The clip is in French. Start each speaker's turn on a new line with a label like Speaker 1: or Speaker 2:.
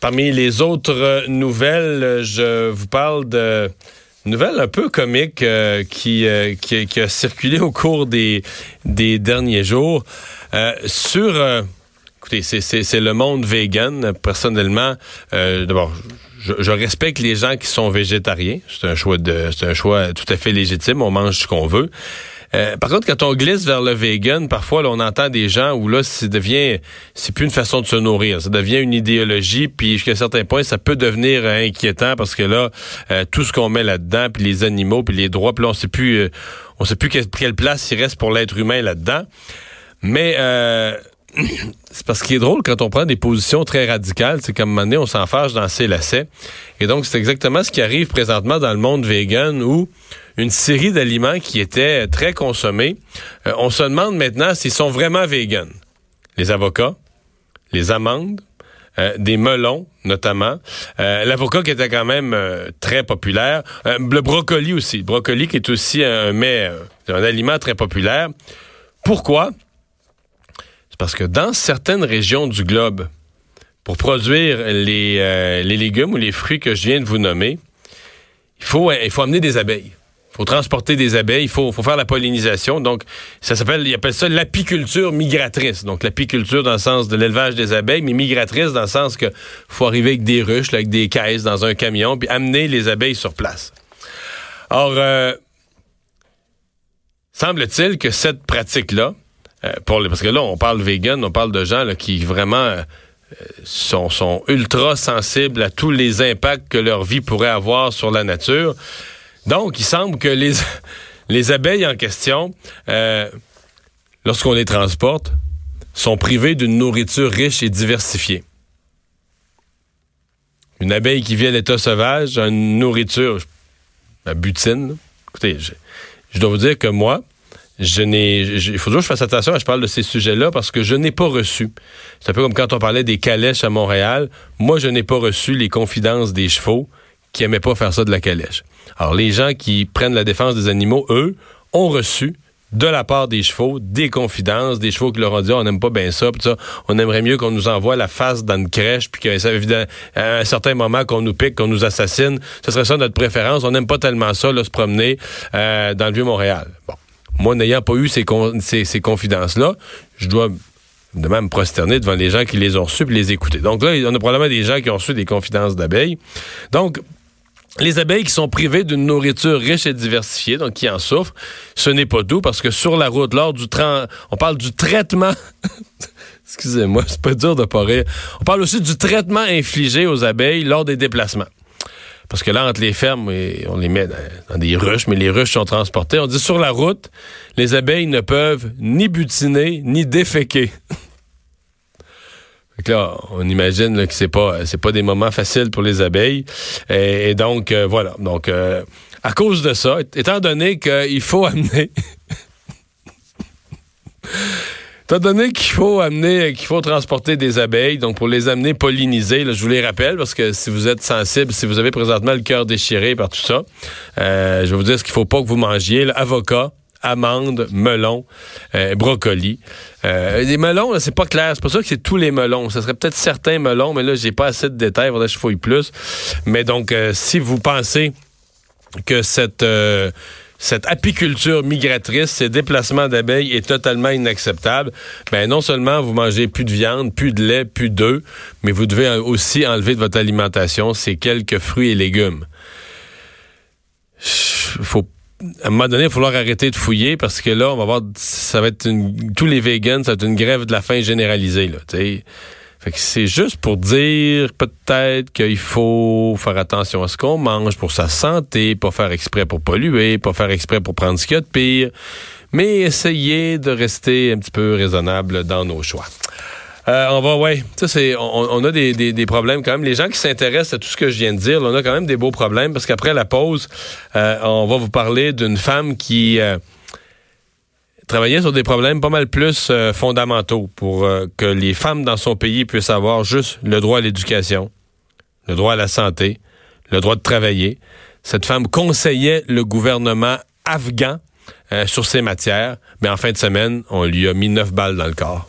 Speaker 1: Parmi les autres nouvelles, euh, je vous parle de nouvelles un peu comiques euh, qui, euh, qui, qui a circulé au cours des, des derniers jours. Euh, sur, euh, écoutez, c'est- le monde vegan. Personnellement, d'abord, je, je respecte les gens qui sont végétariens. C'est un choix de, c'est un choix tout à fait légitime. On mange ce qu'on veut. Euh, par contre, quand on glisse vers le vegan, parfois là, on entend des gens où là, ça devient, c'est plus une façon de se nourrir, ça devient une idéologie, puis jusqu'à un certain point, ça peut devenir euh, inquiétant parce que là, euh, tout ce qu'on met là-dedans, puis les animaux, puis les droits, puis là, on sait plus, on sait plus quelle, place il reste pour l'être humain là-dedans. Mais c'est parce qu'il est drôle quand on prend des positions très radicales, c'est comme un on s'en fâche dans ses lacets. Et donc, c'est exactement ce qui arrive présentement dans le monde vegan où une série d'aliments qui étaient très consommés, euh, on se demande maintenant s'ils sont vraiment véganes. Les avocats, les amandes, euh, des melons notamment. Euh, L'avocat qui était quand même euh, très populaire. Euh, le brocoli aussi. Le brocoli qui est aussi un euh, un aliment très populaire. Pourquoi? C'est parce que dans certaines régions du globe, pour produire les, euh, légumes ou les fruits que je viens de vous nommer, il faut amener des abeilles. Faut transporter des abeilles, il faut, faut faire la pollinisation. Donc, ça s'appelle, ils appellent ça l'apiculture migratrice. Donc, l'apiculture dans le sens de l'élevage des abeilles, mais migratrice dans le sens que faut arriver avec des ruches, là, avec des caisses dans un camion, puis amener les abeilles sur place. Or, euh, semble-t-il que cette pratique-là, euh, parce que là, on parle vegan, on parle de gens là, qui vraiment euh, sont, sont ultra sensibles à tous les impacts que leur vie pourrait avoir sur la nature. Donc, il semble que les, les abeilles en question, euh, lorsqu'on les transporte, sont privées d'une nourriture riche et diversifiée. Une abeille qui vit à l'état sauvage a une nourriture, la butine. Écoutez, je, dois vous dire que moi, je n'ai, il faut toujours que je fasse attention quand je parle de ces sujets-là parce que je n'ai pas reçu. C'est un peu comme quand on parlait des calèches à Montréal. Moi, je n'ai pas reçu les confidences des chevaux qui aimaient pas faire ça de la calèche. Alors, les gens qui prennent la défense des animaux, eux, ont reçu de la part des chevaux des confidences, des chevaux qui leur ont dit Ah, on n'aime pas bien ça, on aimerait mieux qu'on nous envoie la face dans une crèche, puis qu'à un certain moment qu'on nous pique, qu'on nous assassine, ce serait ça notre préférence. On n'aime pas tellement ça, là, se promener euh, dans le vieux Montréal. Bon, moi, n'ayant pas eu ces, con- ces, ces confidences-là, je dois évidemment me prosterner devant les gens qui les ont reçues puis les écouter. Donc là, on a probablement des gens qui ont reçu des confidences d'abeilles. Donc, les abeilles qui sont privées d'une nourriture riche et diversifiée, donc qui en souffrent, ce n'est pas tout parce que sur la route, lors du train, on parle du traitement. Excusez-moi, c'est pas dur de pas rire. On parle aussi du traitement infligé aux abeilles lors des déplacements. Parce que là, entre les fermes, on les met dans des ruches, mais les ruches sont transportées. On dit sur la route, les abeilles ne peuvent ni butiner, ni déféquer. Que là, on imagine que c'est pas c'est pas des moments faciles pour les abeilles. Et, donc euh, voilà. Donc euh, à cause de ça, étant donné qu'il faut amener Étant donné qu'il faut amener, qu'il faut transporter des abeilles, donc pour les amener polliniser, je vous les rappelle, parce que si vous êtes sensible, si vous avez présentement le cœur déchiré par tout ça, euh, je vais vous dire ce qu'il faut pas que vous mangiez. là. avocat, amandes, melons, euh, brocoli. Euh, les melons, c'est pas clair. C'est pas sûr que c'est tous les melons. Ce serait peut-être certains melons, mais là, j'ai pas assez de détails. Faudrait que je fouille plus. Mais donc, euh, si vous pensez que cette euh, cette apiculture migratrice, ces déplacements d'abeilles est totalement inacceptable. Ben non seulement vous mangez plus de viande, plus de lait, plus d'œufs, mais vous devez aussi enlever de votre alimentation ces quelques fruits et légumes. Faut à un moment donné, il va falloir arrêter de fouiller parce que là, on va voir, ça va être une, tous les vegans, ça va être une grève de la faim généralisée, là, tu sais. Fait que c'est juste pour dire peut-être qu'il faut faire attention à ce qu'on mange pour sa santé, pas faire exprès pour polluer, pas faire exprès pour prendre ce qu'il y a de pire, mais essayer de rester un petit peu raisonnable dans nos choix. Euh, on va, ouais. Ça, c'est, on, a des, problèmes quand même. Les gens qui s'intéressent à tout ce que je viens de dire, on a quand même des beaux problèmes parce qu'après la pause, euh, on va vous parler d'une femme qui euh, travaillait sur des problèmes pas mal plus fondamentaux pour que les femmes dans son pays puissent avoir juste le droit à l'éducation, le droit à la santé, le droit de travailler. Cette femme conseillait le gouvernement afghan sur ces matières, mais en fin de semaine, on lui a mis neuf balles dans le corps.